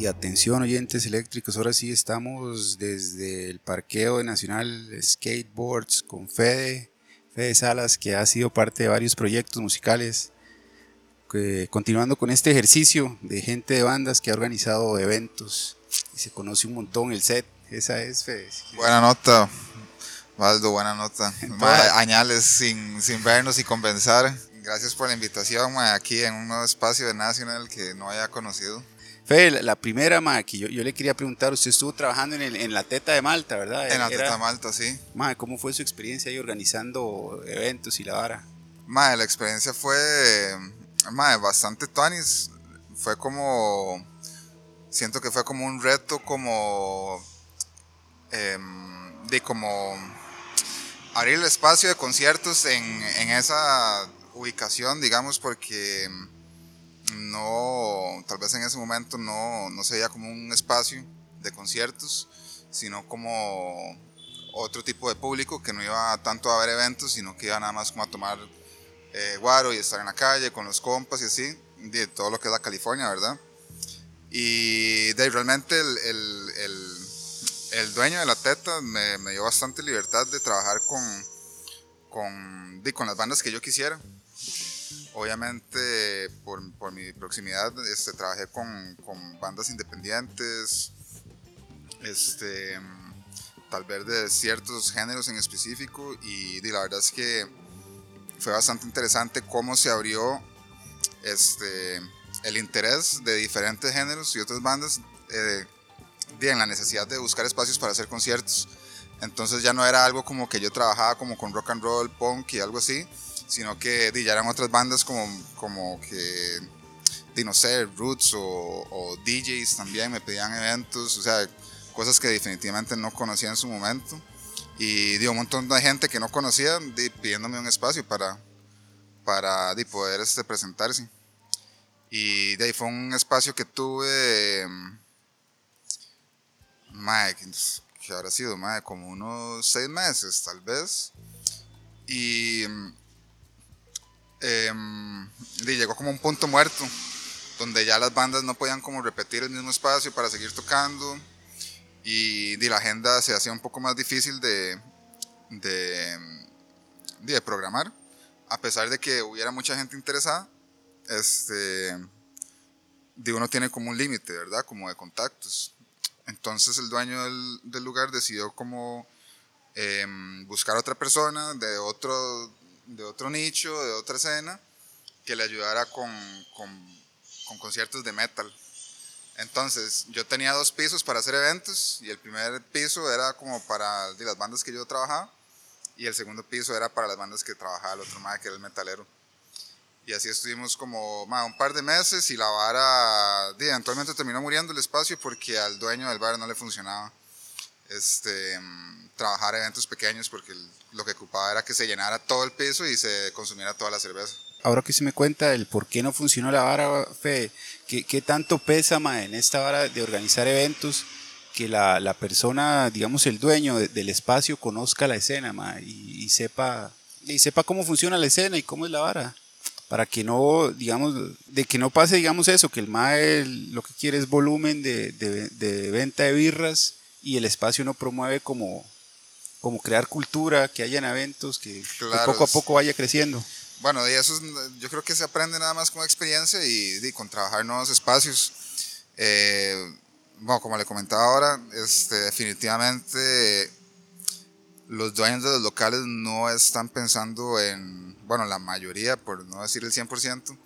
Y atención oyentes eléctricos, ahora sí estamos desde el parqueo de Nacional Skateboards con Fede, Fede Salas, que ha sido parte de varios proyectos musicales, continuando con este ejercicio de gente de bandas que ha organizado eventos y se conoce un montón el set. Esa es Fede. Buena nota, Valdo, buena nota. añales sin, sin vernos y convencer. Gracias por la invitación aquí en un nuevo espacio de Nacional que no haya conocido. Fede, la primera, ma, que yo, le quería preguntar, usted estuvo trabajando en, en la Teta de Malta, ¿verdad? En la Teta de Malta, sí. Ma, ¿cómo fue su experiencia ahí organizando eventos y la vara? Ma, la experiencia fue ma, bastante tuanis. Fue como, siento que fue como un reto, como, em, de como abrir el espacio de conciertos en, en esa ubicación, digamos, porque no, tal vez en ese momento no, no se como un espacio de conciertos, sino como otro tipo de público que no iba tanto a ver eventos, sino que iba nada más como a tomar eh, guaro y estar en la calle con los compas y así, de todo lo que es la California, ¿verdad? Y de, realmente el, el, el, el, dueño de la teta me, me, dio bastante libertad de trabajar con, con, de, con las bandas que yo quisiera. Obviamente, por, por mi proximidad, este, trabajé con, con, bandas independientes, este, tal vez de ciertos géneros en específico, y, la verdad es que fue bastante interesante cómo se abrió este, el interés de diferentes géneros y otras bandas eh, en la necesidad de buscar espacios para hacer conciertos. Entonces ya no era algo como que yo trabajaba como con rock and roll, punk y algo así, sino que ya eran otras bandas como, como que, Roots o, DJs también me pedían eventos, o sea, cosas que definitivamente no conocía en su momento. Y dio un montón de gente que no conocía pidiéndome un espacio para, para poder este, presentarse. Y de ahí fue un espacio que tuve, Mike, que habrá sido, Mike, como unos seis meses tal vez. Y eh, llegó como un punto muerto, donde ya las bandas no podían como repetir el mismo espacio para seguir tocando y, la agenda se hacía un poco más difícil de, de, de programar, a pesar de que hubiera mucha gente interesada, este, de uno tiene como un límite, ¿verdad? Como de contactos. Entonces el dueño del, del lugar decidió como eh, buscar otra persona de otro de otro nicho, de otra escena, que le ayudara con, con, con conciertos de metal. Entonces, yo tenía dos pisos para hacer eventos y el primer piso era como para las bandas que yo trabajaba y el segundo piso era para las bandas que trabajaba el otro más que era el metalero. Y así estuvimos como un par de meses y la vara, eventualmente terminó muriendo el espacio porque al dueño del bar no le funcionaba este, trabajar eventos pequeños porque lo que ocupaba era que se llenara todo el piso y se consumiera toda la cerveza. Ahora que se me cuenta el por qué no funcionó la vara, Fe, ¿qué, qué tanto pesa en esta vara de organizar eventos que la, la persona, digamos el dueño del espacio, conozca la escena y, sepa, y sepa cómo funciona la escena y cómo es la vara? Para que no, digamos, de que no pase, digamos eso, que el MAE lo que quiere es volumen de, de venta de birras y el espacio no promueve como, como crear cultura, que hayan eventos, que, poco a poco vaya creciendo. Bueno, y eso yo creo que se aprende nada más con experiencia y, con trabajar nuevos espacios. Eh, bueno, como le comentaba ahora, este, definitivamente los dueños de los locales no están pensando en, bueno, la mayoría, por no decir el 100%,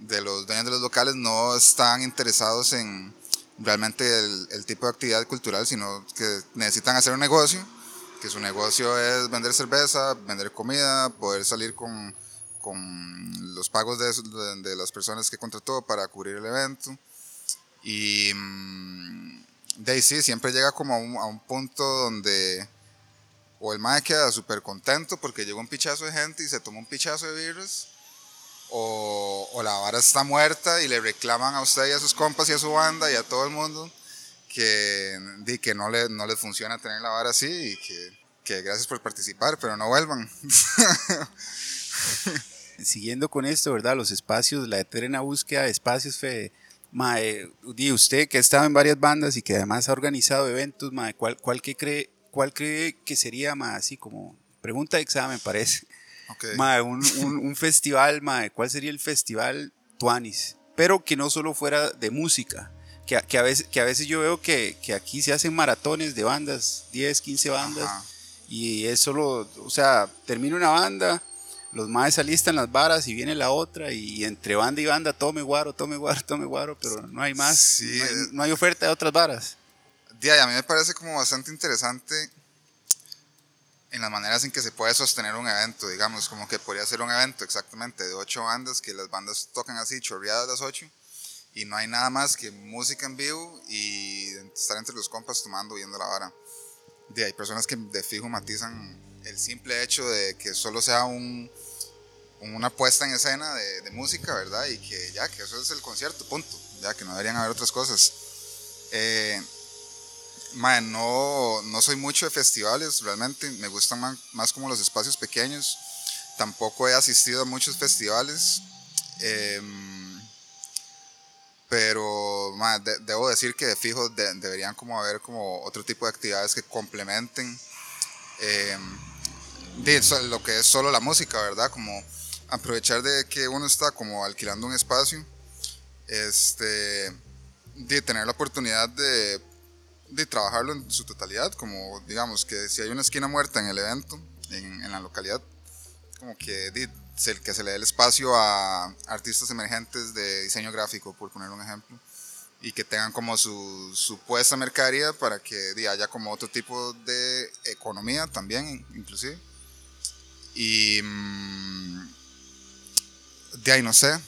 de los dueños de los locales no están interesados en, realmente el, tipo de actividad cultural, sino que necesitan hacer un negocio, que su negocio es vender cerveza, vender comida, poder salir con, con los pagos de, de, las personas que contrató para cubrir el evento. Y mm, de ahí sí, siempre llega como a un, a un punto donde o el mae queda súper contento porque llegó un pichazo de gente y se tomó un pichazo de virus o, la vara está muerta y le reclaman a usted y a sus compas y a su banda y a todo el mundo que, que no, le, no les funciona tener la vara así y que, que gracias por participar, pero no vuelvan. Siguiendo con esto, ¿verdad? Los espacios, la eterna búsqueda de espacios, fe, Mae, usted que ha estado en varias bandas y que además ha organizado eventos, mae, ¿cuál, cuál, que cree, ¿cuál cree que sería, mae, así como pregunta de examen parece? Ok. Mae, un, un, un festival, mae, ¿cuál sería el festival Tuanis? Pero que no solo fuera de música, que, a- que, a, veces, que a veces yo veo que, que aquí se hacen maratones de bandas, 10, 15 bandas, Ajá. y es solo, o sea, termina una banda, los maes alistan las varas y viene la otra, y entre banda y banda, tome guaro, tome guaro, tome guaro, pero no hay más, Sí, no, hay, eh. no hay oferta de otras varas. Di, a mí me parece como bastante interesante en las maneras en que se puede sostener un evento, digamos, como que podría ser un evento exactamente de ocho bandas, que las bandas tocan así, chorreadas las ocho, y no hay nada más que música en vivo y estar entre los compas tomando, viendo la vara. Di, hay personas que de fijo matizan el simple hecho de que solo sea un, una puesta en escena de, de música, ¿verdad? Y que ya, que eso es el concierto, punto, ya que no deberían haber otras cosas. Eh, Mae, no, no soy mucho de festivales, realmente me gustan más, más como los espacios pequeños. Tampoco he asistido a muchos festivales. em, pero mae, de- debo decir que de fijo de- deberían como haber como otro tipo de actividades que complementen em, de lo que es solo la música, ¿verdad? Como aprovechar de que uno está como alquilando un espacio, este, de tener la oportunidad de de trabajarlo en su totalidad, como digamos que si hay una esquina muerta en el evento, en, en la localidad, como que, di, se, que se le dé el espacio a artistas emergentes de diseño gráfico, por poner un ejemplo, y que tengan como su, su puesta mercadería para que di, haya como otro tipo de economía también, inclusive. Y mm, de ahí no sé.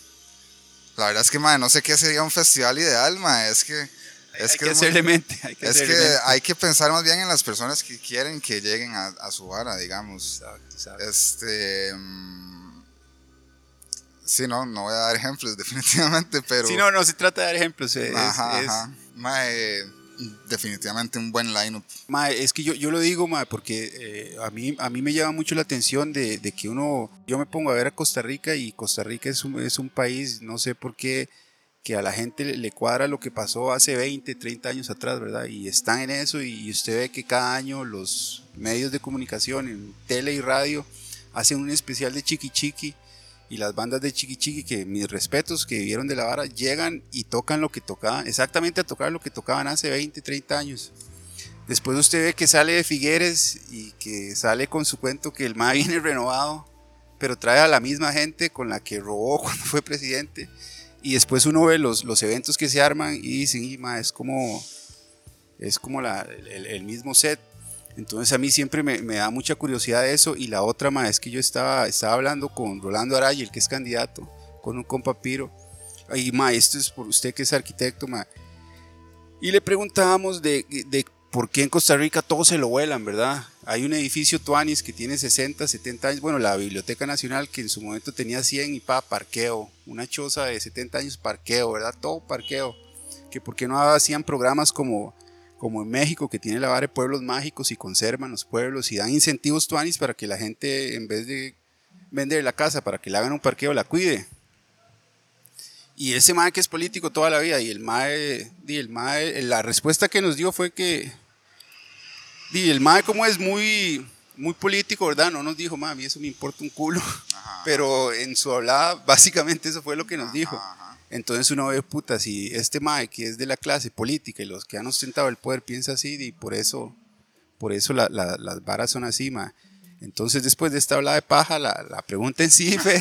La verdad es que, mae, no sé qué sería un festival ideal, mae, es que... Es hay que, muy- hacerle mente, hay que es hacerle que mente. hay que pensar más bien en las personas que quieren que lleguen a, a su vara, digamos. Exacto, exacto. Este. mm, Sí, no, no voy a dar ejemplos, definitivamente, pero. Sí, no, no se trata de dar ejemplos. Es, Ajá, es- ajá. Mae, definitivamente un buen lineup. Mae, es que yo, yo lo digo, mae, porque eh, a, mí, a mí me llama mucho la atención de, de que uno, yo me pongo a ver a Costa Rica y Costa Rica es un, es un país, no sé por qué, que a la gente le, cuadra lo que pasó hace 20, 30 años atrás, ¿verdad? Y están en eso y usted ve que cada año los medios de comunicación, en tele y radio, hacen un especial de Chiqui Chiqui y las bandas de Chiqui Chiqui, que mis respetos, que vivieron de la vara, llegan y tocan lo que tocaban, exactamente a tocar lo que tocaban hace 20, 30 años. Después usted ve que sale de Figueres y que sale con su cuento que el MA viene renovado, pero trae a la misma gente con la que robó cuando fue presidente. Y después uno ve los, los eventos que se arman y dicen, "Y, es como, es como la, el, el mismo set. Entonces a mí siempre me, me da mucha curiosidad eso. Y la otra, ma, es que yo estaba, estaba hablando con Rolando Araya, el que es candidato, con un compa Piro. Y ma, esto es por usted que es arquitecto, ma. Y le preguntábamos de, de por qué en Costa Rica todos se lo vuelan, ¿verdad? Hay un edificio Tuanis que tiene 60, 70 años. Bueno, la Biblioteca Nacional que en su momento tenía 100 y pa, parqueo. Una choza de 70 años, parqueo, ¿verdad? Todo parqueo. Que por qué no hacían programas como, como en México, que tiene la vara de pueblos mágicos y conservan los pueblos y dan incentivos Tuanis para que la gente, en vez de vender la casa para que le hagan un parqueo, la cuide. Y ese mae que es político toda la vida, y el mae, di, el mae, la respuesta que nos dio fue que, di, el mae como es muy, muy político, ¿verdad? No nos dijo, mami, eso me importa un culo, Ajá. pero en su hablada, básicamente eso fue lo que nos dijo. Ajá. Entonces uno ve, puta, si este mae que es de la clase política y los que han ostentado el poder piensa así, y por eso, por eso la- la- las varas son así, mae. Entonces después de esta hablada de paja, la, la pregunta en sí, fe,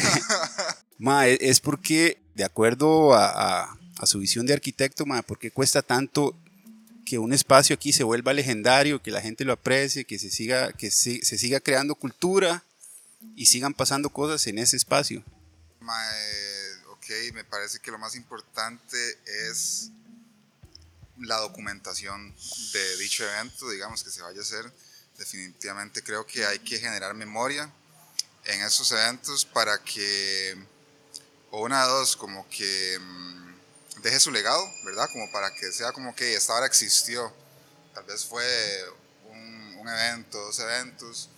Ma, es, porque, de acuerdo a, a- a su visión de arquitecto, ma, ¿por qué cuesta tanto que un espacio aquí se vuelva legendario, que la gente lo aprecie, que se siga, que se, se siga creando cultura y sigan pasando cosas en ese espacio? Mae, ok, me parece que lo más importante es la documentación de dicho evento, digamos, que se vaya a hacer. Definitivamente creo que hay que generar memoria en esos eventos para que, o una dos, como que mm, deje su legado, ¿verdad? Como para que sea como que esta hora existió. Tal vez fue un, evento, dos eventos,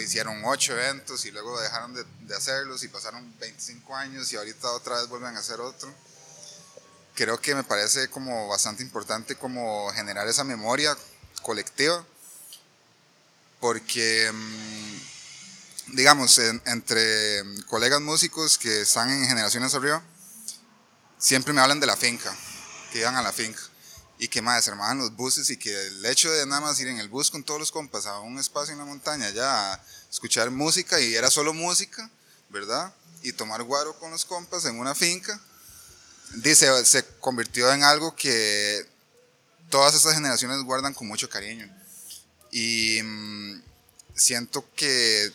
hicieron ocho eventos y luego dejaron de, de hacerlos y pasaron 25 años y ahorita otra vez vuelven a hacer otro. creo que me parece como bastante importante como generar esa memoria colectiva, porque, mm, digamos, entre colegas músicos que están en generaciones arriba, siempre me hablan de la finca, que iban a la finca y que más se armaban los buses y que el hecho de nada más ir en el bus con todos los compas a un espacio en la montaña ya a escuchar música y era solo música, ¿verdad? Y tomar guaro con los compas en una finca, dice, se convirtió en algo que todas estas generaciones guardan con mucho cariño. Y mm, siento que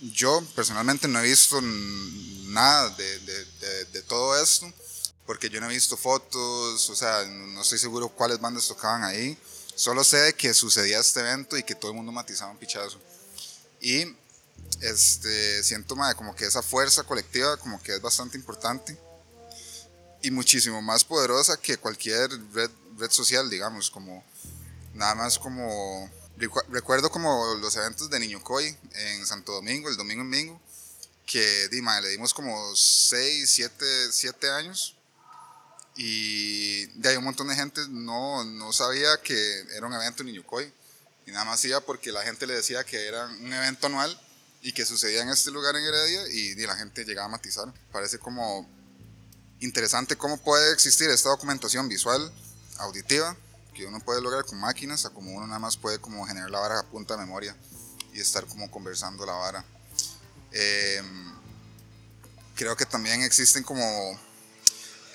yo personalmente no he visto nada de, de, de todo esto porque yo no he visto fotos, o sea, no estoy seguro cuáles bandas tocaban ahí. Solo sé que sucedía este evento y que todo el mundo matizaba un pichazo. Y este, siento como que esa fuerza colectiva como que es bastante importante y muchísimo más poderosa que cualquier red, red social, digamos, como nada más como... Recuerdo como los eventos de Niño Coy en Santo Domingo, el domingo en domingo, que Dima, le dimos como 6, 7, 7 años y de ahí un montón de gente no, no sabía que era un evento en Niñucoy. Y nada más iba porque la gente le decía que era un evento anual y que sucedía en este lugar en Heredia y, la gente llegaba a matizar. Parece como interesante cómo puede existir esta documentación visual, auditiva, que uno puede lograr con máquinas, a como uno nada más puede como generar la vara a punta de memoria y estar como conversando la vara. Em, creo que también existen como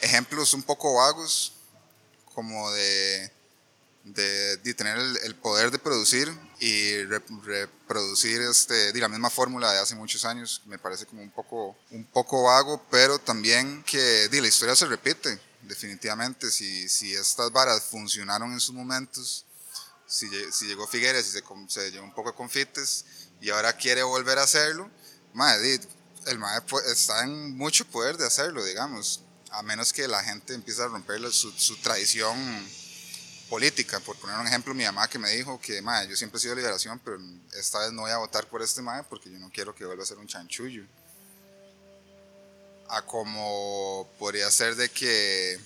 ejemplos un poco vagos, como de, de, tener el, poder de producir y reproducir este, de la misma fórmula de hace muchos años, me parece como un poco, un poco vago, pero también que de, la historia se repite, definitivamente, si, si estas varas funcionaron en sus momentos, si, si llegó Figueres y se, se llevó un poco de confites y ahora quiere volver a hacerlo, madre, el madre está en mucho poder de hacerlo, digamos a menos que la gente empiece a romper su, tradición política. Por poner un ejemplo, mi mamá que me dijo que yo siempre he sido liberación, pero esta vez no voy a votar por este mae porque yo no quiero que vuelva a ser un chanchullo. A como podría ser de que,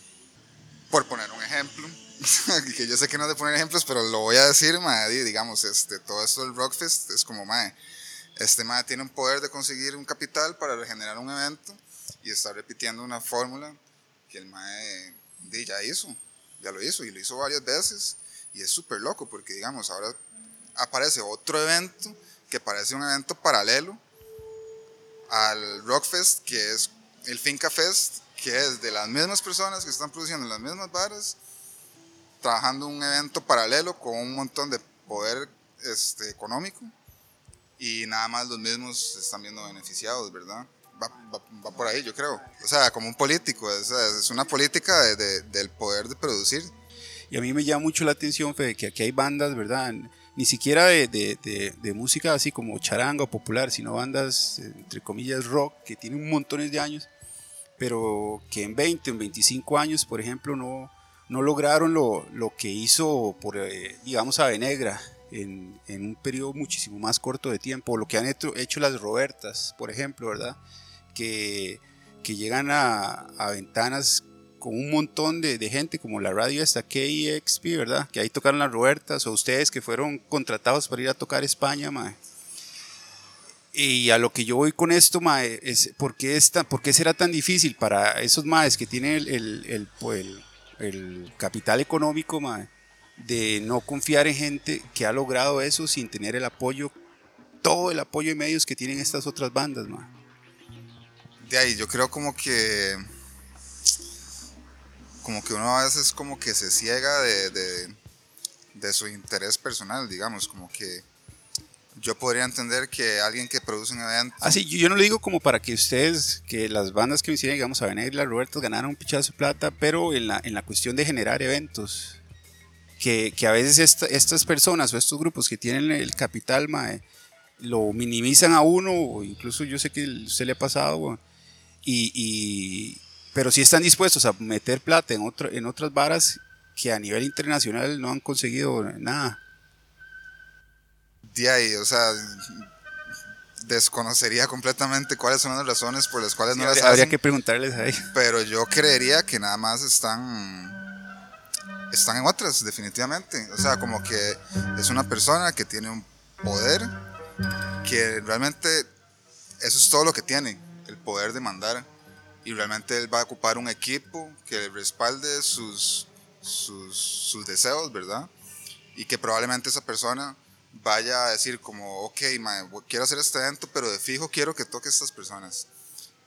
por poner un ejemplo, que yo sé que no es de poner ejemplos, pero lo voy a decir, mae, digamos, este, todo esto del Rockfest es como, mae, este mae tiene un poder de conseguir un capital para regenerar un evento y está repitiendo una fórmula que el mae ya hizo, ya lo hizo y lo hizo varias veces y es súper loco porque digamos ahora aparece otro evento que parece un evento paralelo al Rockfest que es el Finca Fest que es de las mismas personas que están produciendo las mismas varas trabajando un evento paralelo con un montón de poder este, económico y nada más los mismos se están viendo beneficiados, ¿verdad? Va, por ahí, yo creo. O sea, como un político, es, es una política de, del poder de producir. Y a mí me llama mucho la atención, Fede, que aquí hay bandas, ¿verdad? Ni siquiera de, de, música así como charanga o popular, sino bandas, entre comillas, rock, que tienen montones de años, pero que en 20, en 25 años, por ejemplo, no, no lograron lo, lo que hizo, por, eh, digamos, Avenegra en, en, un periodo muchísimo más corto de tiempo, lo que han hecho, hecho las Robertas, por ejemplo, ¿verdad? Que, llegan a, ventanas con un montón de, gente, como la radio esta KXP, ¿verdad? Que ahí tocaron las Robertas, o ustedes que fueron contratados para ir a tocar España, mae. Y a lo que yo voy con esto, mae, es ¿por qué, esta, por será tan difícil para esos maes que tienen el, el, el, el capital económico, mae, de no confiar en gente que ha logrado eso sin tener el apoyo, todo el apoyo de medios que tienen estas otras bandas, mae? De ahí yo creo como que como que uno a veces como que se ciega de, de, su interés personal, digamos, como que yo podría entender que alguien que produce un evento... Así, ah, yo no lo digo como para que ustedes, que las bandas que hicieron, digamos, a venir la Roberto ganaran un pichazo de plata, pero en la, en la cuestión de generar eventos, que, que a veces estas personas o estos grupos que tienen el capital, lo minimizan a uno, o incluso yo sé que usted le ha pasado, y, pero sí están dispuestos a meter plata en, otro, en otras varas que a nivel internacional no han conseguido nada. De ahí, o sea, desconocería completamente cuáles son las razones por las cuales no las habría, hacen. que preguntarles ahí. Pero yo creería que nada más están están en otras, definitivamente. O sea, como que es una persona que tiene un poder que realmente eso es todo lo que tiene, el poder de mandar. Y realmente él va a ocupar un equipo que respalde sus, sus, deseos, ¿verdad? Y que probablemente esa persona vaya a decir como, ok, quiero hacer este evento, pero de fijo quiero que toque estas personas.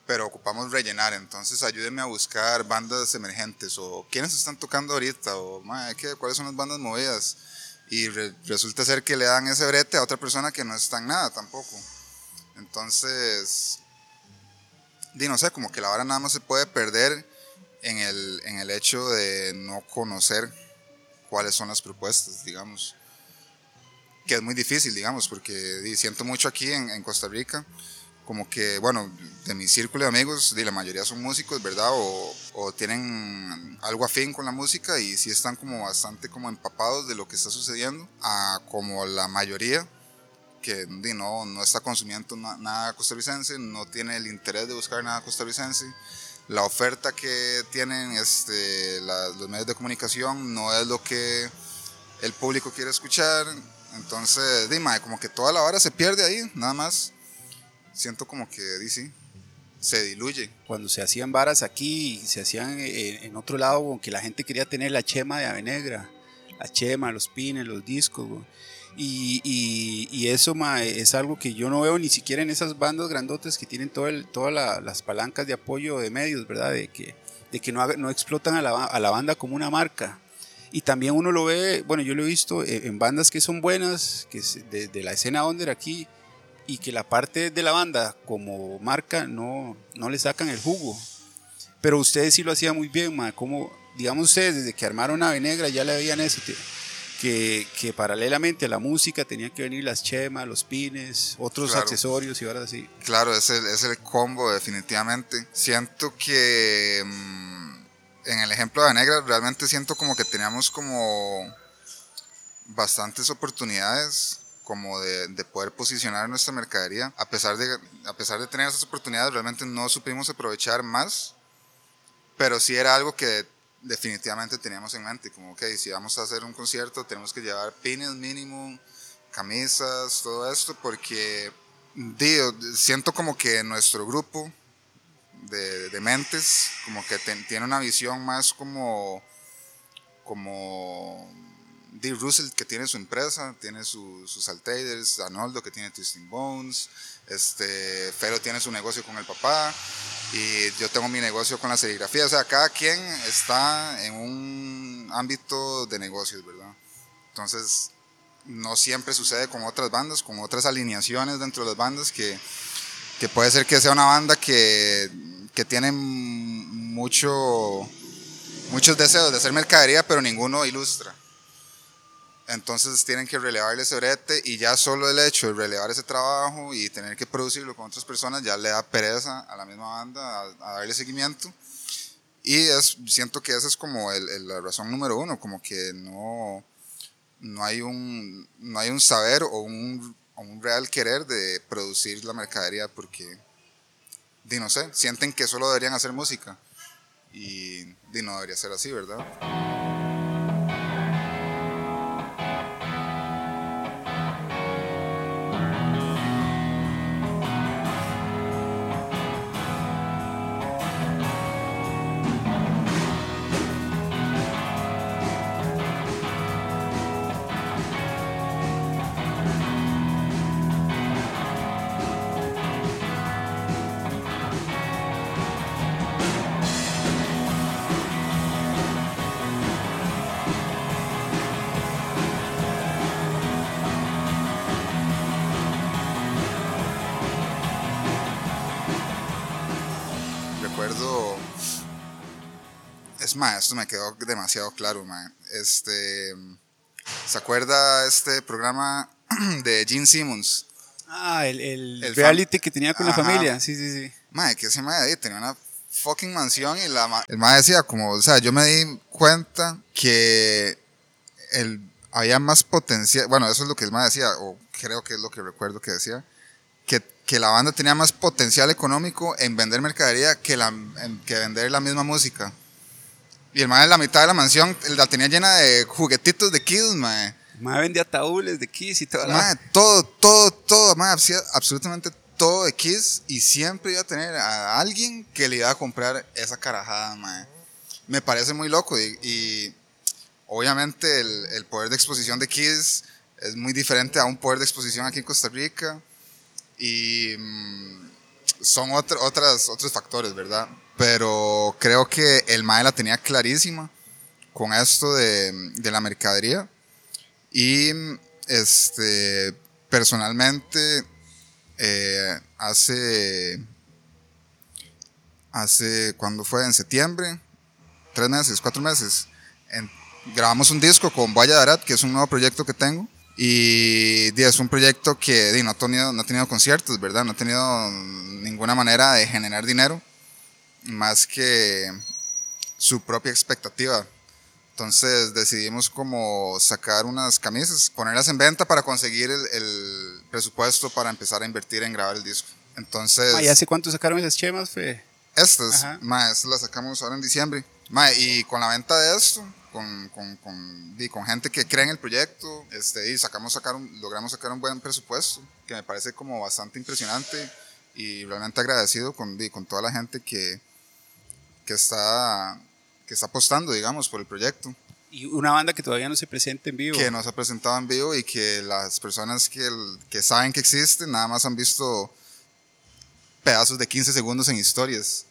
Pero ocupamos rellenar, entonces ayúdenme a buscar bandas emergentes o quiénes están tocando ahorita o mae, ¿qué, cuáles son las bandas movidas. Y re- resulta ser que le dan ese brete a otra persona que no está en nada tampoco. Entonces, di, no sé, como que la vara nada más se puede perder en el, en el hecho de no conocer cuáles son las propuestas, digamos. Que es muy difícil, digamos, porque di, siento mucho aquí en, en Costa Rica, como que, bueno, de mi círculo de amigos, di, la mayoría son músicos, ¿verdad? O, o tienen algo afín con la música y sí están como bastante como empapados de lo que está sucediendo, a como la mayoría que no, no está consumiendo na- nada costarricense, no tiene el interés de buscar nada costarricense. La oferta que tienen este, la- los medios de comunicación no es lo que el público quiere escuchar. Entonces, di, mae, como que toda la hora se pierde ahí, nada más. Siento como que, di, sí, se diluye. Cuando se hacían varas aquí, se hacían en, en otro lado, que la gente quería tener la chema de Avenegra, la chema, los pines, los discos, güey. Y, y- eso es algo que yo no veo ni siquiera en esas bandas grandotas que tienen todo el- todas la- las palancas de apoyo de medios, ¿verdad? De que, de que no, no explotan a la, a la banda como una marca. Y también uno lo ve, bueno, yo lo he visto en, bandas que son buenas, que de la escena under aquí, y que la parte de la banda como marca no, no le sacan el jugo. Pero ustedes sí lo hacían muy bien, ma, como, digamos ustedes, desde que armaron Ave Negra ya le veían eso, que, que, paralelamente a la música tenían que venir las chemas, los pines, otros Claro. accesorios y ahora sí. Claro, es el, es el combo definitivamente. Siento que mm, en el ejemplo de Negra realmente siento como que teníamos como bastantes oportunidades como de, de poder posicionar nuestra mercadería. A pesar, de, a pesar de tener esas oportunidades, realmente no supimos aprovechar más, pero sí era algo que definitivamente teníamos en mente, como, ok, si vamos a hacer un concierto, tenemos que llevar pines mínimo, camisas, todo esto, porque digo, siento como que nuestro grupo de, mentes, como que tiene una visión más como, como Dee Russell que tiene su empresa, tiene su- sus altaders, Arnoldo que tiene Twisting Bones, este, Fero tiene su negocio con el papá y yo tengo mi negocio con la serigrafía, o sea, cada quien está en un ámbito de negocios, ¿verdad? Entonces, no siempre sucede con otras bandas, con otras alineaciones dentro de las bandas que, que puede ser que sea una banda que, que tiene mucho, muchos deseos de hacer mercadería, pero ninguno ilustra. Entonces tienen que relevarle ese brete y ya solo el hecho de relevar ese trabajo y tener que producirlo con otras personas ya le da pereza a la misma banda a, a darle seguimiento. Y es, siento que esa es como el- el- la razón número uno, como que no, no, hay, un, no hay un saber o un, o un real querer de producir la mercadería porque, di, no sé, sienten que solo deberían hacer música y di, no debería ser así, ¿verdad? Más, esto me quedó demasiado claro, ma. Este. ¿Se acuerda este programa de Gene Simmons? Ah, el, el, El reality que tenía con la Ajá. familia, sí, sí, sí. Mae, que ese ahí tenía una fucking mansión y la ma- el mae decía como, o sea, yo me di cuenta que el, había más potencial, bueno, eso es lo que el mae decía, o creo que es lo que recuerdo que decía, que que la banda tenía más potencial económico en vender mercadería que, la, que vender la misma música. Y el mae en la mitad de la mansión la tenía llena de juguetitos de Kiss, mae. Mae vendía ataúdes de Kiss y todo. Mae, todo, todo, todo, mae, absolutamente todo de Kiss y siempre iba a tener a alguien que le iba a comprar esa carajada, mae. Me parece muy loco y, y obviamente el, el, poder de exposición de Kiss es muy diferente a un poder de exposición aquí en Costa Rica y mmm, son otro, otras, otros factores, ¿verdad? Pero creo que el MAE la tenía clarísima con esto de, de la mercadería y este, personalmente eh, hace, hace, cuando fue? En septiembre, tres meses, cuatro meses, en, grabamos un disco con Vaya Darat, que es un nuevo proyecto que tengo. Y es un proyecto que no, ha tenido, no ha tenido conciertos, ¿verdad? No ha tenido ninguna manera de generar dinero, más que su propia expectativa. Entonces decidimos como sacar unas camisas, ponerlas en venta para conseguir el, el presupuesto para empezar a invertir en grabar el disco. Entonces... ¿Y hace cuánto sacaron esas chemas, Fe? Estas, ma, estas las sacamos ahora en diciembre. Ma, y con la venta de esto, con, con, con, y con gente que cree en el proyecto, este, y sacamos, sacar un, logramos sacar un buen presupuesto, que me parece como bastante impresionante y realmente agradecido con, y con toda la gente que, que, está, que está apostando, digamos, por el proyecto. Y una banda que todavía no se presenta en vivo. Que no se ha presentado en vivo y que las personas que, que saben que existe nada más han visto pedazos de 15 segundos en historias.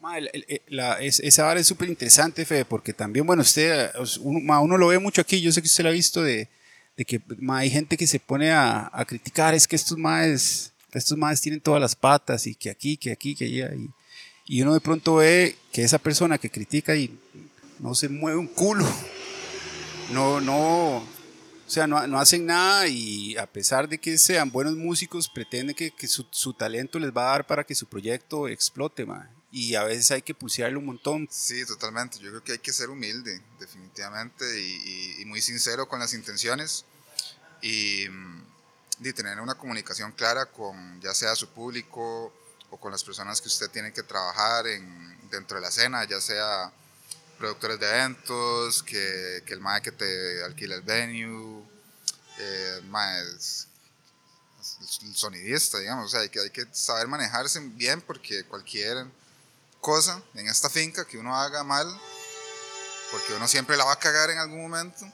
Ma, el, el, la, es, esa vara es súper interesante, Fede, porque también, bueno, usted, uno, ma, uno, lo ve mucho aquí, yo sé que usted lo ha visto, de, de que ma, hay gente que se pone a, a, criticar, es que estos maes, estos maes tienen todas las patas y que aquí, que aquí, que allá. Y, y uno de pronto ve que esa persona que critica y no se mueve un culo, no, no, o sea, no, no, hacen nada y a pesar de que sean buenos músicos, pretenden que, que su, su, talento les va a dar para que su proyecto explote, man y a veces hay que pulsearle un montón. Sí, totalmente. Yo creo que hay que ser humilde, definitivamente, y, y, y muy sincero con las intenciones y, y, tener una comunicación clara con ya sea su público o con las personas que usted tiene que trabajar en, dentro de la escena, ya sea productores de eventos, que, que el MAE que te alquila el venue, eh, sonidista, digamos, o sea, hay que, hay que saber manejarse bien porque cualquier cosa en esta finca que uno haga mal, porque uno siempre la va a cagar en algún momento,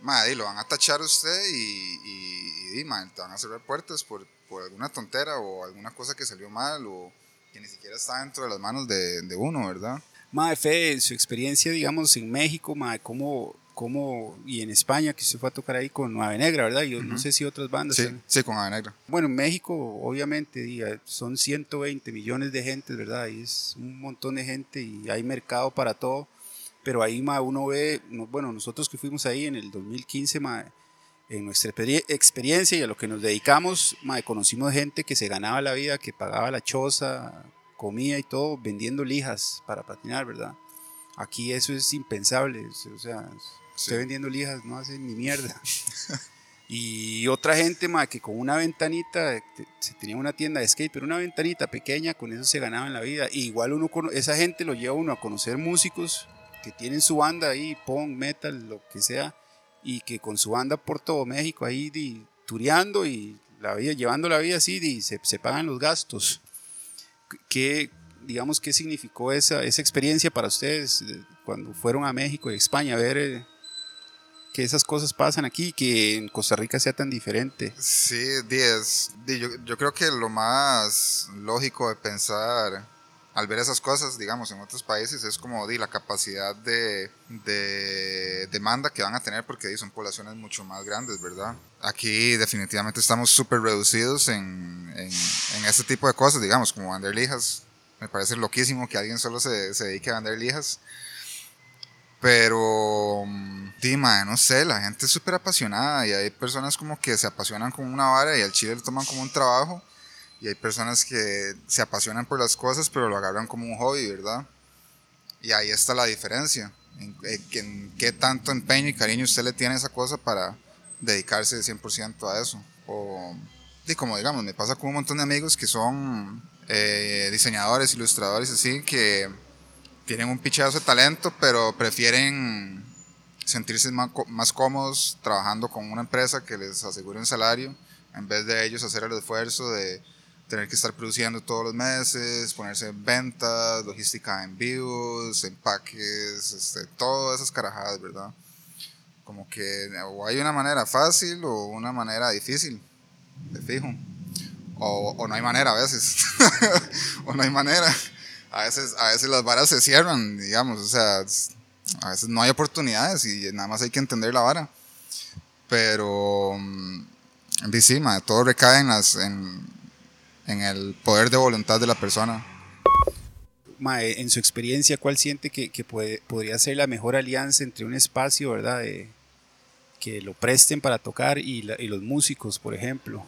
madre, lo van a tachar usted y, y, y madre, te van a cerrar puertas por, por, alguna tontera o alguna cosa que salió mal o que ni siquiera está dentro de las manos de, de uno, ¿verdad? Madre, Fe, su experiencia, digamos, en México, madre, ¿cómo, cómo, y en España, que usted fue a tocar ahí con Ave Negra, ¿verdad? Yo uh -huh. no sé si otras bandas. Sí, sí, con Ave Negra. Bueno, en México, obviamente, son 120 millones de gente, ¿verdad? Y es un montón de gente y hay mercado para todo. Pero ahí ma, uno ve, bueno, nosotros que fuimos ahí en el 2015, ma, en nuestra experiencia y a lo que nos dedicamos, ma, conocimos gente que se ganaba la vida, que pagaba la choza, comía y todo, vendiendo lijas para patinar, ¿verdad? Aquí eso es impensable, o sea, usted sí. vendiendo lijas no hace ni mierda. y otra gente más que con una ventanita, se tenía una tienda de skate, pero una ventanita pequeña, con eso se ganaba en la vida. Y igual uno, esa gente lo lleva uno a conocer músicos que tienen su banda ahí, punk, metal, lo que sea, y que con su banda por todo México ahí di, tureando y la vida, llevando la vida así, di, se, se pagan los gastos. ¿Qué, digamos, qué significó esa, esa experiencia para ustedes cuando fueron a México y España a ver eh, que esas cosas pasan aquí, que en Costa Rica sea tan diferente? Sí, 10. Yo, yo creo que lo más lógico de pensar al ver esas cosas, digamos, en otros países es como di, la capacidad de, de, demanda que van a tener porque di, son poblaciones mucho más grandes, ¿verdad? Aquí definitivamente estamos súper reducidos en, en, en, este tipo de cosas, digamos, como vender lijas. Me parece loquísimo que alguien solo se, se dedique a vender lijas. Pero, Dima, no sé, la gente es súper apasionada y hay personas como que se apasionan con una vara y al chile lo toman como un trabajo y hay personas que se apasionan por las cosas, pero lo agarran como un hobby, ¿verdad? Y ahí está la diferencia. En, en, en qué tanto empeño y cariño usted le tiene a esa cosa para dedicarse 100% a eso. O y como digamos, me pasa con un montón de amigos que son eh, diseñadores, ilustradores, así, que tienen un pichazo de talento, pero prefieren sentirse más, más, cómodos trabajando con una empresa que les asegure un salario, en vez de ellos hacer el esfuerzo de tener que estar produciendo todos los meses, ponerse en ventas, logística en envíos, empaques, este, todas esas carajadas, ¿verdad? Como que o hay una manera fácil o una manera difícil, de fijo. O, o no hay manera a veces. o no hay manera. A veces, a veces las varas se cierran, digamos, o sea, a veces no hay oportunidades y nada más hay que entender la vara. Pero, mm, sí, todo recae en, las, en, en el poder de voluntad de la persona. en su experiencia, ¿cuál siente que, que puede, podría ser la mejor alianza entre un espacio, verdad, que lo presten para tocar y, y, los músicos, por ejemplo?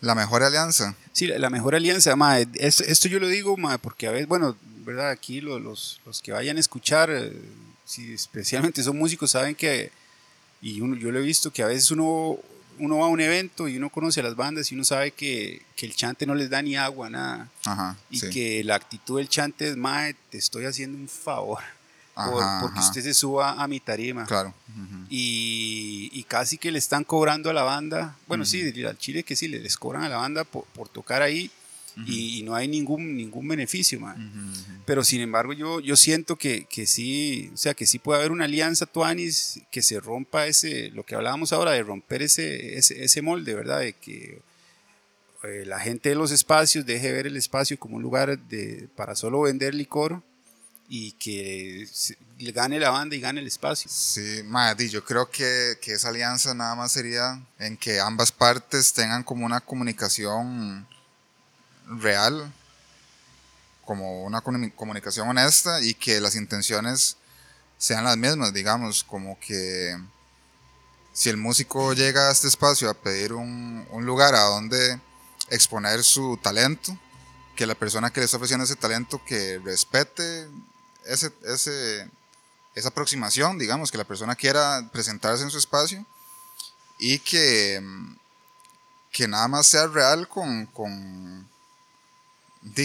La mejor alianza. Sí, la, mejor alianza, ma, esto, esto, yo lo digo, ma, porque a veces, bueno, verdad, aquí los, los, los que vayan a escuchar, eh, si especialmente son músicos, saben que, y uno, yo lo he visto, que a veces uno uno va a un evento y uno conoce a las bandas y uno sabe que, que el chante no les da ni agua, nada. Ajá, y que la actitud del chante es, mae, te estoy haciendo un favor. porque usted se suba a mi tarima. Claro. y, y, casi que le están cobrando a la banda. Bueno, sí, al Chile que sí, les cobran a la banda por, por tocar ahí y, no hay ningún, ningún beneficio, Pero sin embargo yo, yo siento que, que, sí, o sea, que sí puede haber una alianza Tuanis que se rompa ese, lo que hablábamos ahora, de romper ese, ese, ese molde, ¿verdad? De que eh, la gente de los espacios deje ver el espacio como un lugar de, para solo vender licor y que gane la banda y gane el espacio. Sí, Maddy, yo creo que, que, esa alianza nada más sería en que ambas partes tengan como una comunicación real, como una comunicación honesta y que las intenciones sean las mismas, digamos, como que si el músico llega a este espacio a pedir un, lugar a donde exponer su talento, que la persona que le está ese talento que respete ese, ese, esa aproximación, digamos, que la persona quiera presentarse en su espacio y que, que nada más sea real con, con,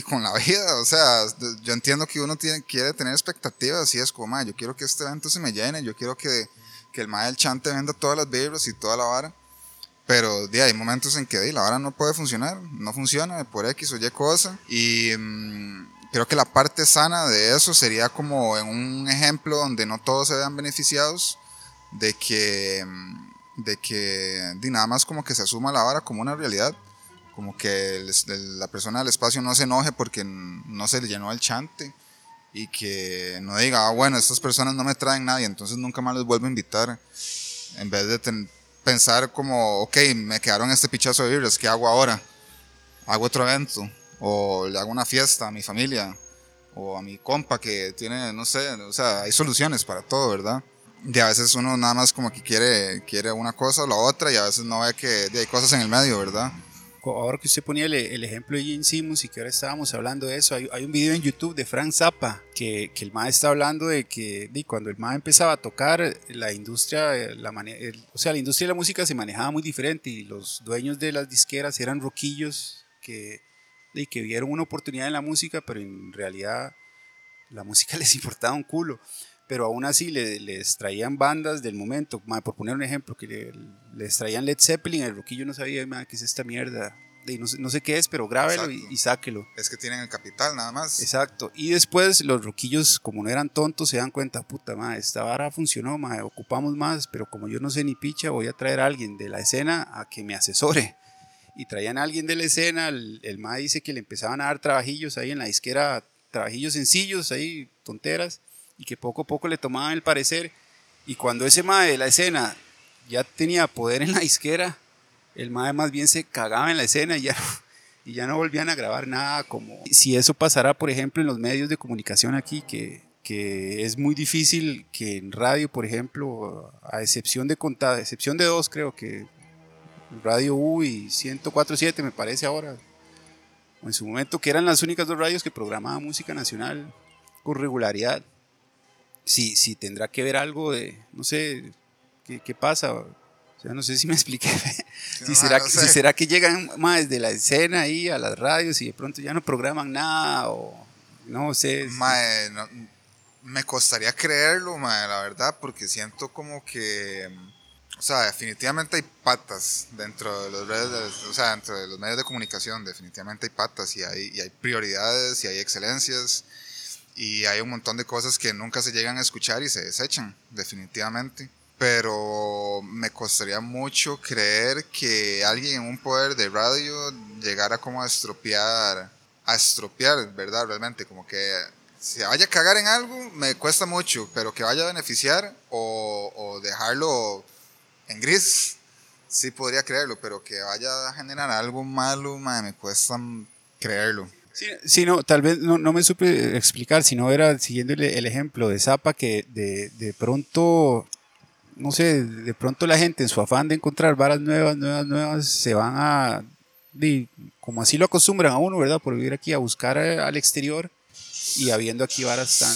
con la vida, o sea, yo entiendo que uno tiene, quiere tener expectativas, y es como, yo quiero que este evento se me llene, yo quiero que, que el mae del chante venda todas las vibras y toda la vara, pero de, hay momentos en que la vara no puede funcionar, no funciona por X o Y cosa, y mm, creo que la parte sana de eso sería como en un ejemplo donde no todos se vean beneficiados, de que, mm, de que nada más como que se asuma la vara como una realidad como que la persona del espacio no se enoje porque no se le llenó el chante y que no diga, ah, bueno, estas personas no me traen nadie, entonces nunca más les vuelvo a invitar. En vez de pensar como, ok, me quedaron este pichazo de vibras, ¿qué hago ahora? Hago otro evento, o le hago una fiesta a mi familia, o a mi compa que tiene, no sé, o sea, hay soluciones para todo, ¿verdad? Y a veces uno nada más como que quiere, quiere una cosa o la otra, y a veces no ve que hay cosas en el medio, ¿verdad? Ahora que usted ponía el, ejemplo de Gene Simmons y que ahora estábamos hablando de eso, hay, un video en YouTube de Frank Zappa que, que el MAE está hablando de que cuando el MAE empezaba a tocar, la industria, la o sea, la industria de la música se manejaba muy diferente y los dueños de las disqueras eran roquillos que, que vieron una oportunidad en la música, pero en realidad la música les importaba un culo pero aún así les, traían bandas del momento, por poner un ejemplo, que les traían Led Zeppelin, el roquillo no sabía qué es esta mierda, no, no, sé qué es, pero grábelo y, sáquelo. Es que tienen el capital nada más. Exacto, y después los roquillos, como no eran tontos, se dan cuenta, puta madre, esta vara funcionó, madre, ocupamos más, pero como yo no sé ni picha, voy a traer a alguien de la escena a que me asesore. Y traían a alguien de la escena, el, el dice que le empezaban a dar trabajillos ahí en la disquera, trabajillos sencillos, ahí, tonteras y que poco a poco le tomaban el parecer. Y cuando ese mae de la escena ya tenía poder en la disquera, el mae más bien se cagaba en la escena y ya, y ya no volvían a grabar nada como... Si eso pasara, por ejemplo, en los medios de comunicación aquí, que, que es muy difícil que en radio, por ejemplo, a excepción de contar, excepción de dos, creo que Radio U y 104.7 me parece ahora, o en su momento, que eran las únicas dos radios que programaban música nacional con regularidad si, si tendrá que ver algo de, no sé, ¿qué, qué pasa? O sea, no sé si me expliqué. si, será, que, si será que llegan más desde la escena ahí a las radios y de pronto ya no programan nada o no sé. me costaría creerlo, la verdad, porque siento como que, o sea, definitivamente hay patas dentro de los redes, o sea, dentro de los medios de comunicación, definitivamente hay patas y hay, y hay prioridades y hay excelencias y hay un montón de cosas que nunca se llegan a escuchar y se desechan, definitivamente pero me costaría mucho creer que alguien en un poder de radio llegara como a estropear, a estropear, ¿verdad? Realmente, como que si vaya a cagar en algo, me cuesta mucho, pero que vaya a beneficiar o, dejarlo en gris, sí podría creerlo, pero que vaya a generar algo malo, me cuesta creerlo. Sí, no, tal vez no, me supe explicar, si no era siguiendo el, ejemplo de Zapa, que de, de pronto no sé, de pronto la gente en su afán de encontrar varas nuevas, nuevas, nuevas, se van a, como así lo acostumbran a uno, ¿verdad? Por vivir aquí, a buscar eh, al exterior y habiendo aquí varas tan,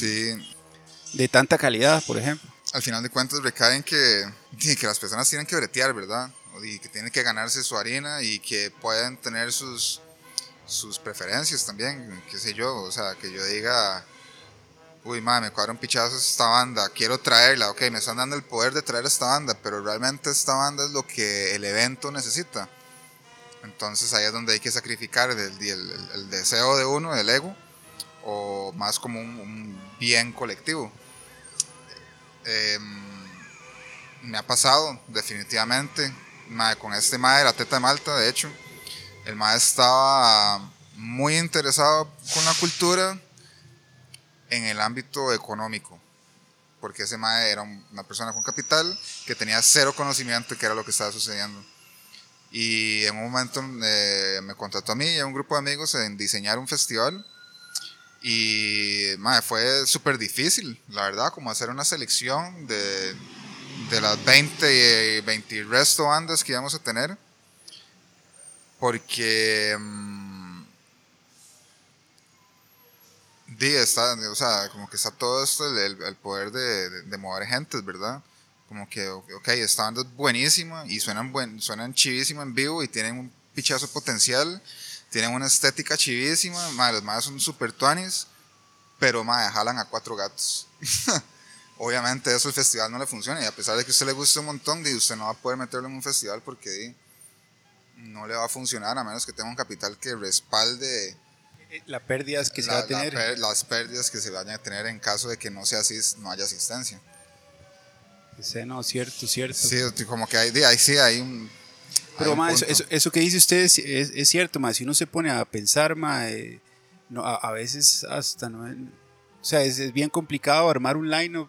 de tanta calidad, por ejemplo. Al final de cuentas recaen que, que las personas tienen que bretear, ¿verdad? Y que tienen que ganarse su harina y que pueden tener sus, sus preferencias también, qué sé yo, o sea, que yo diga uy, madre, me cuadra pichazo esta banda, quiero traerla, ok, me están dando el poder de traer esta banda, pero realmente esta banda es lo que el evento necesita. Entonces ahí es donde hay que sacrificar el, deseo de uno, el ego, o más como un, bien colectivo. Em, me ha pasado, definitivamente, con este madre la teta de Malta, de hecho, el madre estaba muy interesado con la cultura, en el ámbito económico, porque ese mae era una persona con capital que tenía cero conocimiento de qué era lo que estaba sucediendo. Y en un momento eh, me contrató a mí y a un grupo de amigos en diseñar un festival. Y fue súper difícil, la verdad, como hacer una selección de, de las 20 y 20 resto bandas que íbamos a tener. Porque... Mm, Sí, está, o sea, como que está todo esto, el, el poder de, de, mover gentes, ¿verdad? Como que, ok, esta banda es buenísima y suenan, buen, suenan chivísimo en vivo y tienen un pichazo potencial, tienen una estética chivísima, madre, los más son super tuanis, pero madre, jalan a cuatro gatos. Obviamente eso el festival no le funciona y a pesar de que a usted le guste un montón, usted no va a poder meterlo en un festival porque no le va a funcionar a menos que tenga un capital que respalde la pérdida que se va a tener. las pérdidas que se vayan a tener en caso de que no, sea, no haya asistencia. Sí, no, cierto, cierto. Sí, como que hay, ahí sí hay un... Pero más, eso, que dice usted es, es, cierto, más si uno se pone a pensar, más, eh, no, a, veces hasta no... O sea, es, bien complicado armar un line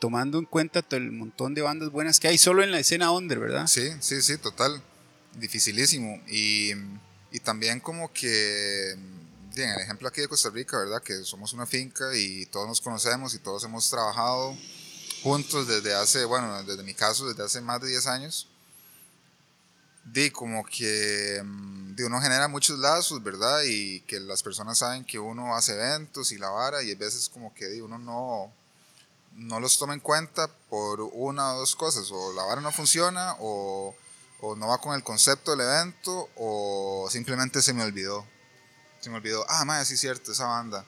tomando en cuenta todo el montón de bandas buenas que hay solo en la escena under, ¿verdad? Sí, sí, sí, total. Dificilísimo. Y, y también como que en el ejemplo aquí de Costa Rica, ¿verdad? Que somos una finca y todos nos conocemos y todos hemos trabajado juntos desde hace, bueno, desde mi caso, desde hace más de 10 años. Di como que di, uno genera muchos lazos, ¿verdad? Y que las personas saben que uno hace eventos y la vara y a veces como que di, uno no, no los toma en cuenta por una o dos cosas, o la vara no funciona, o, o no va con el concepto del evento, o simplemente se me olvidó se me olvidó, ah, madre, sí es cierto, esa banda.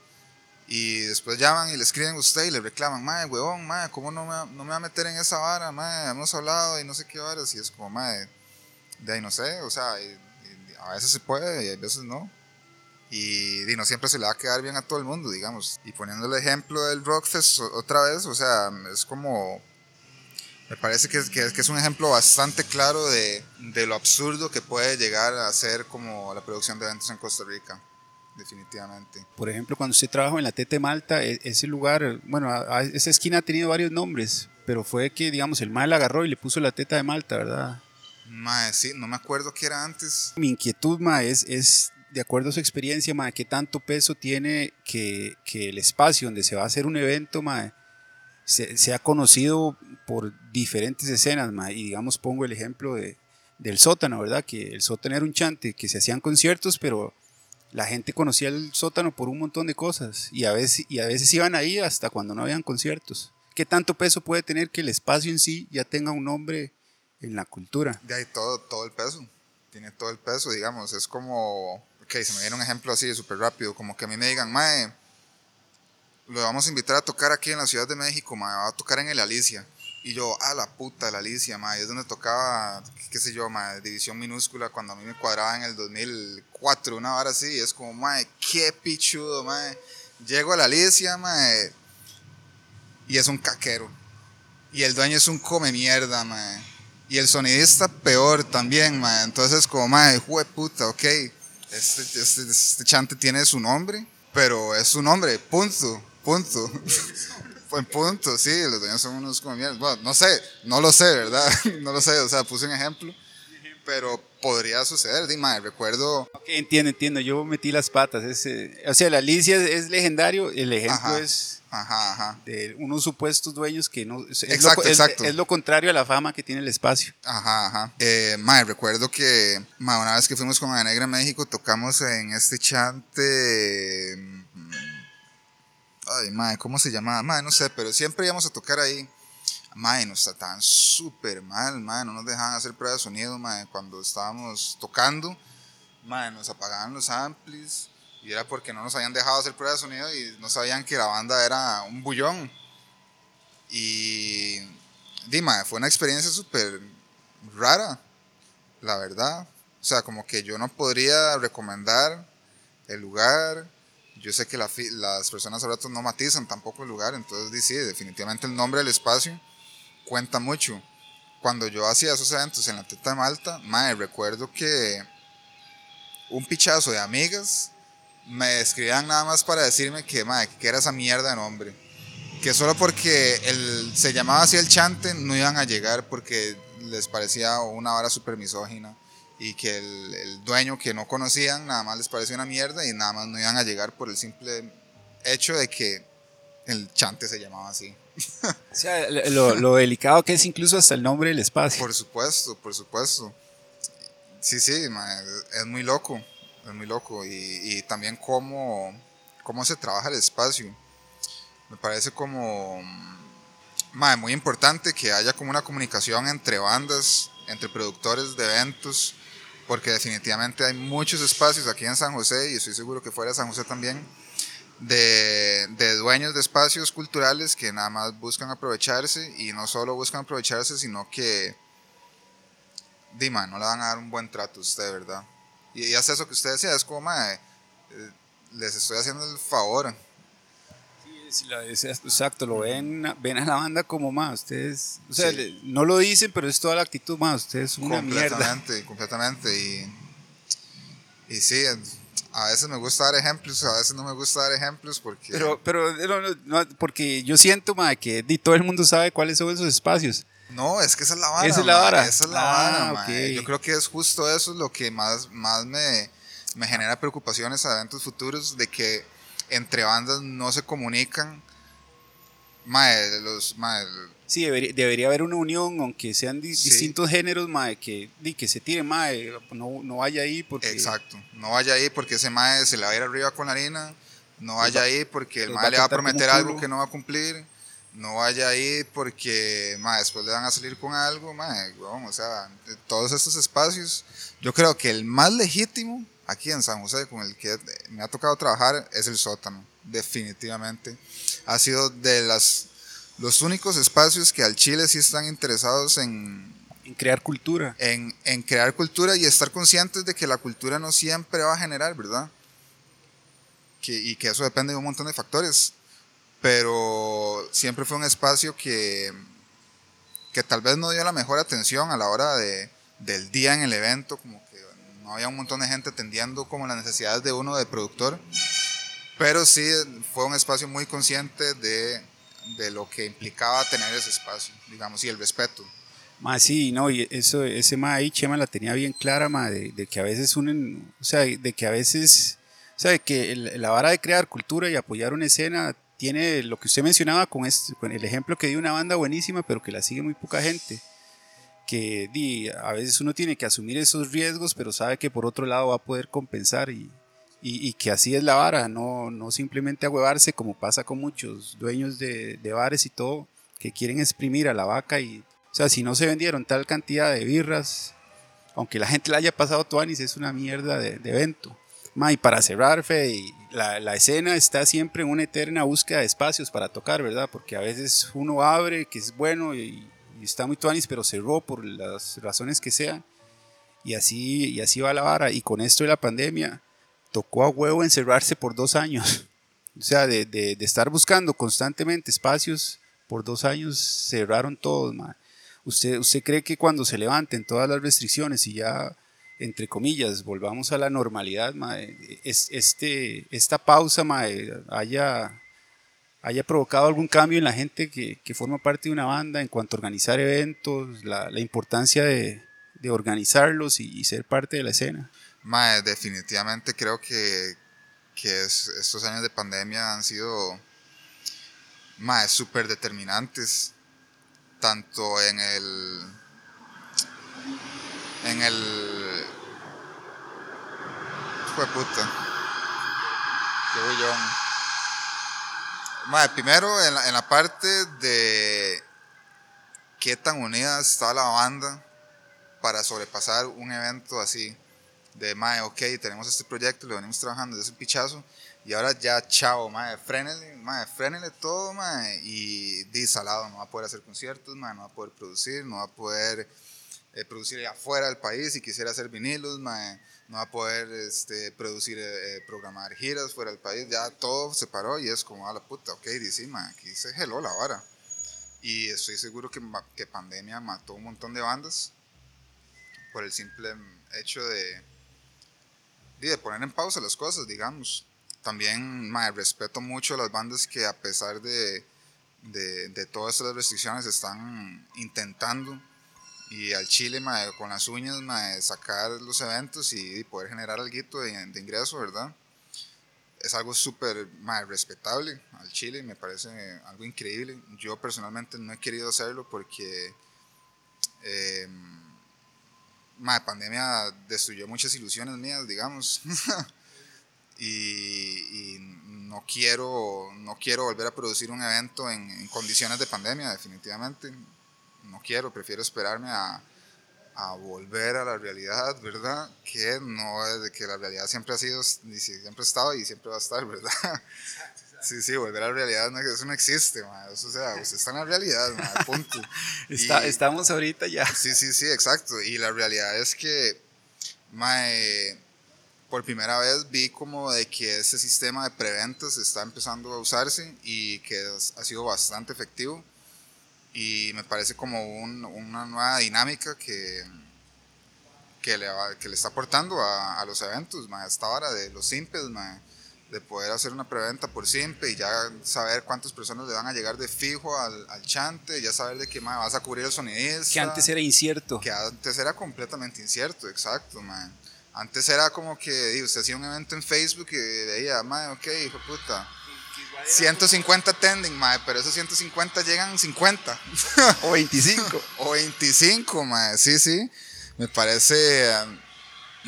Y después llaman y le escriben a usted y le reclaman, madre, huevón, madre, ¿cómo no me, no me va a meter en esa vara? Madre, hemos hablado y no sé qué varas. Y es como, madre, de ahí no sé, o sea, a veces se puede y a veces no. Y, y, no siempre se le va a quedar bien a todo el mundo, digamos. Y poniendo el ejemplo del Rockfest otra vez, o sea, es como me parece que, que, es un ejemplo bastante claro de, de, lo absurdo que puede llegar a ser como la producción de eventos en Costa Rica definitivamente. Por ejemplo, cuando usted trabajó en la Tete Malta, e, ese lugar, bueno, esa esquina ha tenido varios nombres, pero fue que, digamos, el mal agarró y le puso la Teta de Malta, ¿verdad? Mae, sí, no me acuerdo qué era antes. Mi inquietud, ma, es, es, de acuerdo a su experiencia, ma, qué tanto peso tiene que, que el espacio donde se va a hacer un evento, ma, se, sea conocido por diferentes escenas, ma, y digamos, pongo el ejemplo de, del sótano, ¿verdad? Que el sótano era un chante, que se hacían conciertos, pero la gente conocía el sótano por un montón de cosas y a veces, y a veces iban ahí hasta cuando no habían conciertos. ¿Qué tanto peso puede tener que el espacio en sí ya tenga un nombre en la cultura. De ahí todo, todo el peso, tiene todo el peso, digamos, es como, ok, se me viene un ejemplo así súper rápido, como que a mí me digan, mae, lo vamos a invitar a tocar aquí en la Ciudad de México, mae, va a tocar en el Alicia. Y yo, a la puta, la Alicia, mae, es donde tocaba, qué sé yo, mae, división minúscula, cuando a mí me cuadraba en el 2004, una hora así, es como, mae, qué pichudo, mae. Llego a la Alicia, mae, y es un caquero. Y el dueño es un come mierda, mae. Y el sonidista peor también, mae. Entonces, como, mae, jue puta, ok. Este, este, este chante tiene su nombre, pero es su nombre, punto, punto. En punto, sí, los dueños son unos como mierda. Bueno, no sé, no lo sé, ¿verdad? no lo sé, o sea, puse un ejemplo, pero podría suceder, dime, recuerdo... Ok, entiendo, entiendo, yo metí las patas, ese, o sea, la Alicia es, legendario, el ejemplo es ajá, ajá. de unos supuestos dueños que no... Es, exacto, lo, exacto. Es, lo contrario a la fama que tiene el espacio. Ajá, ajá. Eh, mae, recuerdo que mae, una vez que fuimos con Negra a México, tocamos en este chante... Ay, mae, ¿cómo se llamaba? Mae, no sé, pero siempre íbamos a tocar ahí. Mae, nos trataban súper mal, mae, no nos dejaban hacer pruebas de sonido, mae, cuando estábamos tocando. Mae, nos apagaban los amplis y era porque no nos habían dejado hacer pruebas de sonido y no sabían que la banda era un bullón. Y, Dima, fue una experiencia súper rara, la verdad. O sea, como que yo no podría recomendar el lugar, yo sé que las personas ahora no matizan tampoco el lugar, entonces sí, definitivamente el nombre del espacio cuenta mucho. Cuando yo hacía esos eventos en la Teta de Malta, madre, recuerdo que un pichazo de amigas me escribían nada más para decirme que, madre, que era esa mierda de nombre. Que solo porque el, se llamaba así el chante no iban a llegar porque les parecía una hora súper misógina y que el, dueño que no conocían nada más les parecía una mierda y nada más no iban a llegar por el simple hecho de que el chante se llamaba así. o sea, lo, delicado que es incluso hasta el nombre del espacio. Por supuesto, por supuesto. Sí, sí, es muy loco, es muy loco. Y, también cómo, cómo se trabaja el espacio. Me parece como muy importante que haya como una comunicación entre bandas, entre productores de eventos, porque definitivamente hay muchos espacios aquí en San José y estoy seguro que fuera de San José también, de, de, dueños de espacios culturales que nada más buscan aprovecharse y no solo buscan aprovecharse, sino que, Dima, no le van a dar un buen trato a usted, ¿verdad? Y, y hace eso que usted decía, es como, eh, les estoy haciendo el favor exacto, lo ven, ven a la banda como más, ustedes, o sea, no lo dicen, pero es toda la actitud más, ustedes son una completamente, mierda. Completamente, y, y sí, a veces me gusta dar ejemplos, a veces no me gusta dar ejemplos porque... Pero, pero porque yo siento, ma, que todo el mundo sabe cuáles son esos espacios. No, es que esa es la vara. Esa es la vara. Esa es la ah, Yo creo que es justo eso lo que más, más me, me genera preocupaciones a eventos futuros de que entre bandas no se comunican. Mae, los, mae, sí, debería, debería, haber una unión, aunque sean distintos géneros, mae, que, que se tire, mae, no, no vaya ahí porque... Exacto, no vaya ahí porque ese mae se le va a ir arriba con la harina, no vaya ahí porque el mae le va a prometer algo que no va a cumplir, no vaya ahí porque mae, después le van a salir con algo, mae, o sea, todos estos espacios, yo creo que el más legítimo aquí en San José, con el que me ha tocado trabajar, es el sótano, definitivamente. Ha sido de las, los únicos espacios que al Chile sí están interesados en... En crear cultura. En, en crear cultura y estar conscientes de que la cultura no siempre va a generar, ¿verdad? Que, y que eso depende de un montón de factores. Pero siempre fue un espacio que, que tal vez no dio la mejor atención a la hora de, del día en el evento, como había un montón de gente atendiendo como las necesidades de uno de productor, pero sí fue un espacio muy consciente de, de lo que implicaba tener ese espacio, digamos, y el respeto. Más sí, no, y eso, ese ma ahí, Chema la tenía bien clara, ma, de, de, que a veces unen, o sea, de que a veces, o sea, de que la vara de crear cultura y apoyar una escena tiene lo que usted mencionaba con, este, con el ejemplo que dio una banda buenísima, pero que la sigue muy poca gente que di, a veces uno tiene que asumir esos riesgos, pero sabe que por otro lado va a poder compensar y, y, que así es la vara, no, no simplemente ahuevarse como pasa con muchos dueños de, de, bares y todo, que quieren exprimir a la vaca y O sea, si no se vendieron tal cantidad de birras, aunque la gente la haya pasado tuanis, es una mierda de, evento. Ma, y para cerrar, Fe, la, la, escena está siempre en una eterna búsqueda de espacios para tocar, ¿verdad? Porque a veces uno abre, que es bueno y, está muy tuanis, pero cerró por las razones que sean. Y así, y así va la vara. Y con esto de la pandemia, tocó a huevo encerrarse por dos años. O sea, de, de, estar buscando constantemente espacios, por dos años cerraron todos, man. ¿Usted, ¿Usted cree que cuando se levanten todas las restricciones y ya, entre comillas, volvamos a la normalidad, es, este, esta pausa haya, haya provocado algún cambio en la gente que, que, forma parte de una banda en cuanto a organizar eventos, la, importancia de, de, organizarlos y, ser parte de la escena? definitivamente creo que, que estos años de pandemia han sido súper determinantes tanto en el en el fue puta qué yo Madre, primero en la, en la parte de qué tan unida está la banda para sobrepasar un evento así de mae, ok, tenemos este proyecto, lo venimos trabajando desde un pichazo y ahora ya, chao, madre, frénele, madre, frénele todo, madre, y disalado, no va a poder hacer conciertos, madre, no va a poder producir, no va a poder eh, producir allá afuera del país, si quisiera hacer vinilos, madre, no va a poder este, producir, eh, eh, programar giras fuera del país, ya todo se paró y es como a la puta, ok, dice, aquí se geló la vara. Y estoy seguro que, que pandemia mató un montón de bandas por el simple hecho de, de poner en pausa las cosas, digamos también respeto mucho a las bandas que a pesar de, de, todas estas restricciones están intentando y al Chile con las uñas sacar los eventos y, poder generar algo de, ingreso, ¿verdad? Es algo súper respetable al Chile, me parece algo increíble. Yo personalmente no he querido hacerlo porque eh, pandemia destruyó muchas ilusiones mías, digamos. y, no, quiero, no quiero volver a producir un evento en, condiciones de pandemia, definitivamente. No quiero, prefiero esperarme a, a volver a la realidad, ¿verdad? Que no es de que la realidad siempre ha sido, siempre ha estado y siempre va a estar, ¿verdad? Sí, sí, volver a la realidad, eso no existe, Eso, o sea, usted está en la realidad, punto. Está, estamos ahorita ya. Sí, sí, sí, exacto. Y la realidad es que, mae, por primera vez vi como de que ese sistema de preventas está empezando a usarse y que ha sido bastante efectivo y me parece como una nueva dinámica que, que, le, que le está aportando a, a los eventos, ma, esta hora de los simples, de poder hacer una preventa por simple y ya saber cuántas personas le van a llegar de fijo al, al chante, ya saber de qué ma, vas a cubrir el sonidista. Que antes era incierto. Que antes era completamente incierto, exacto, man. Antes era como que usted hacía un evento en Facebook y veía, ok, hijo puta. 150 tending, madre, pero esos 150 llegan 50. o 25. o 25, madre, sí, sí. Me parece um,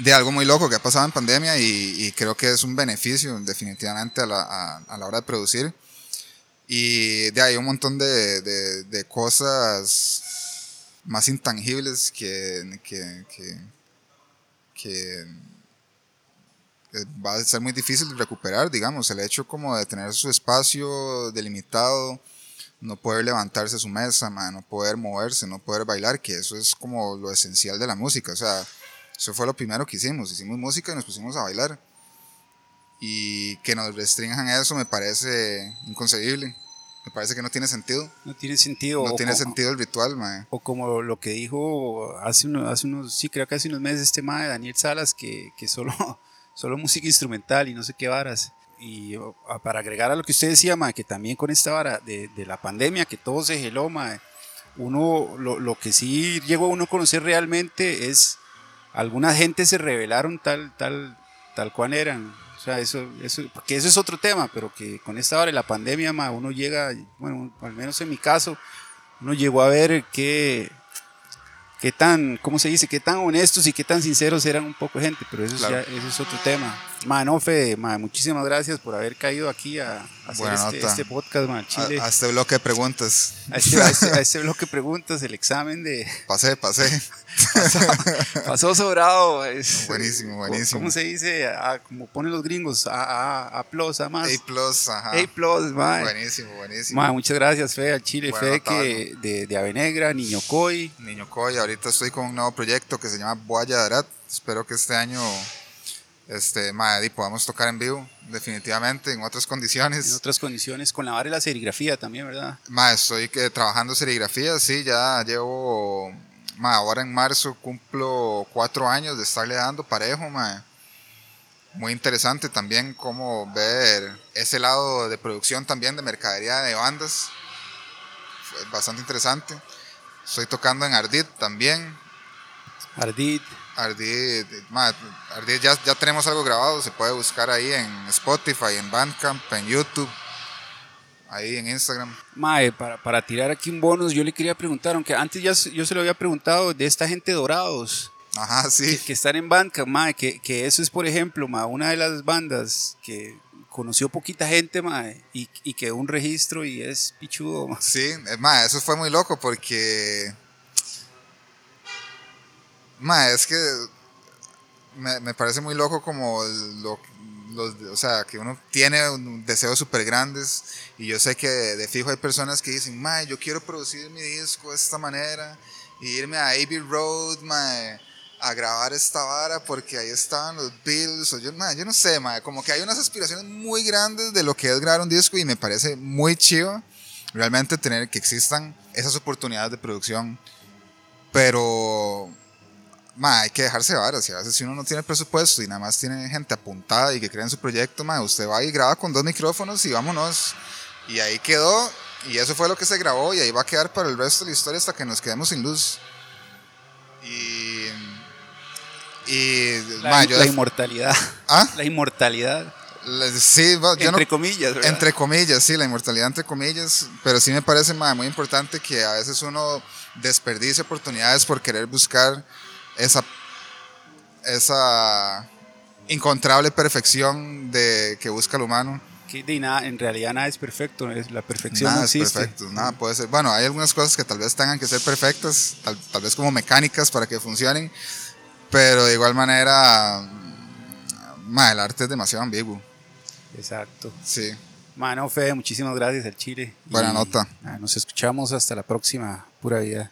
de algo muy loco que ha pasado en pandemia y, creo que es un beneficio definitivamente a la, a, la hora de producir. Y de ahí un montón de, de, de cosas más intangibles que, que, que que va a ser muy difícil de recuperar, digamos, el hecho como de tener su espacio delimitado, no poder levantarse su mesa, no poder moverse, no poder bailar, que eso es como lo esencial de la música, o sea, eso fue lo primero que hicimos, hicimos música y nos pusimos a bailar. Y que nos restrinjan eso me parece inconcebible. Me parece que no tiene sentido. No tiene sentido. No tiene sentido el ritual, mae. O como lo que dijo hace, unos, hace unos, sí, creo que hace unos meses este mae, Daniel Salas, que, que solo, solo música instrumental y no sé qué varas. Y para agregar a lo que usted decía, mae, que también con esta vara de, de la pandemia, que todo se geló, uno, lo, lo, que sí llegó a uno conocer realmente es, algunas gente se revelaron tal, tal, tal cual eran o sea, eso, eso, porque eso es otro tema, pero que con esta hora de la pandemia, uno llega, bueno, al menos en mi caso, uno llegó a ver qué, tan, ¿cómo se dice? Qué tan honestos y qué tan sinceros eran un poco gente, pero eso, ya, eso es otro tema. Ma, no, Fede, ma, muchísimas gracias por haber caído aquí a, a hacer Buena este, nota. este podcast, ma, Chile. A, a este bloque de preguntas. A este, a este- a este bloque de preguntas, el examen de Pasé, pasé. pasó sobrado. es- Buenísimo, buenísimo. ¿Cómo se dice? A- como ponen los gringos, A, A, A plus, A más. A plus, ajá. A plus, ma. Buenísimo, buenísimo. Ma, muchas gracias, Fede, al Chile, Bueno, Fede que de, de Avenegra, Niño Coy. Niño Coy, ahorita estoy con un nuevo proyecto que se llama Boya Darat. Espero que este año este, mae, di, podamos tocar en vivo, definitivamente, en otras en condiciones. otras condiciones, con la vara de la serigrafía también, ¿verdad? Mae, estoy que, trabajando serigrafía, sí, ya llevo, mae, ahora en marzo cumplo cuatro años de estarle dando parejo, mae. Muy interesante también cómo ver ese lado de producción también de mercadería de bandas. Fue bastante interesante. Estoy tocando en Ardit también. Ardid, Ardid, ma, Ardid ya, ya tenemos algo grabado, se puede buscar ahí en Spotify, en Bandcamp, en YouTube, ahí en Instagram. Mae, para, para tirar aquí un bonus, yo le quería preguntar, aunque antes ya yo se lo había preguntado de esta gente dorados, Ajá, sí. que, que están en Bandcamp, mae, que, que eso es, por ejemplo, mae, una de las bandas que conoció poquita gente, mae, y, y quedó un registro y es pichudo, mae. Sí, más, eso fue muy loco porque. Ma, es que me, me parece muy loco como lo, los, o sea, que uno tiene deseos súper grandes y yo sé que de fijo hay personas que dicen, ma, yo quiero producir mi disco de esta manera y irme a Abbey Road, ma, a grabar esta vara porque ahí estaban los Bills, o yo, ma, yo no sé, ma, como que hay unas aspiraciones muy grandes de lo que es grabar un disco y me parece muy chido realmente tener que existan esas oportunidades de producción, pero ma, hay que dejarse varas. A veces si uno no tiene presupuesto y nada más tiene gente apuntada y que cree en su proyecto, ma, usted va y graba con dos micrófonos y vámonos. Y ahí quedó, y eso fue lo que se grabó, y ahí va a quedar para el resto de la historia hasta que nos quedemos sin luz. Y. Y. La, ma, yo la inmortalidad, ¿Ah? la inmortalidad, Sí, va, yo no- entre comillas, ¿verdad? entre comillas, sí, la inmortalidad entre comillas, pero sí me parece ma, muy importante que a veces uno desperdicie oportunidades por querer buscar esa, esa incontrable perfección de que busca el humano. De nada, en realidad nada es perfecto, es- la perfección Nada no es existe. perfecto, nada puede ser. Bueno, hay algunas cosas que tal vez tengan que ser perfectas, tal, tal vez como mecánicas para que funcionen, pero de igual manera, ma, el arte es demasiado ambiguo. Exacto. Sí, Mano, Fede, muchísimas gracias al Chile. Buena Y, nota. Nos escuchamos hasta la próxima. Pura vida.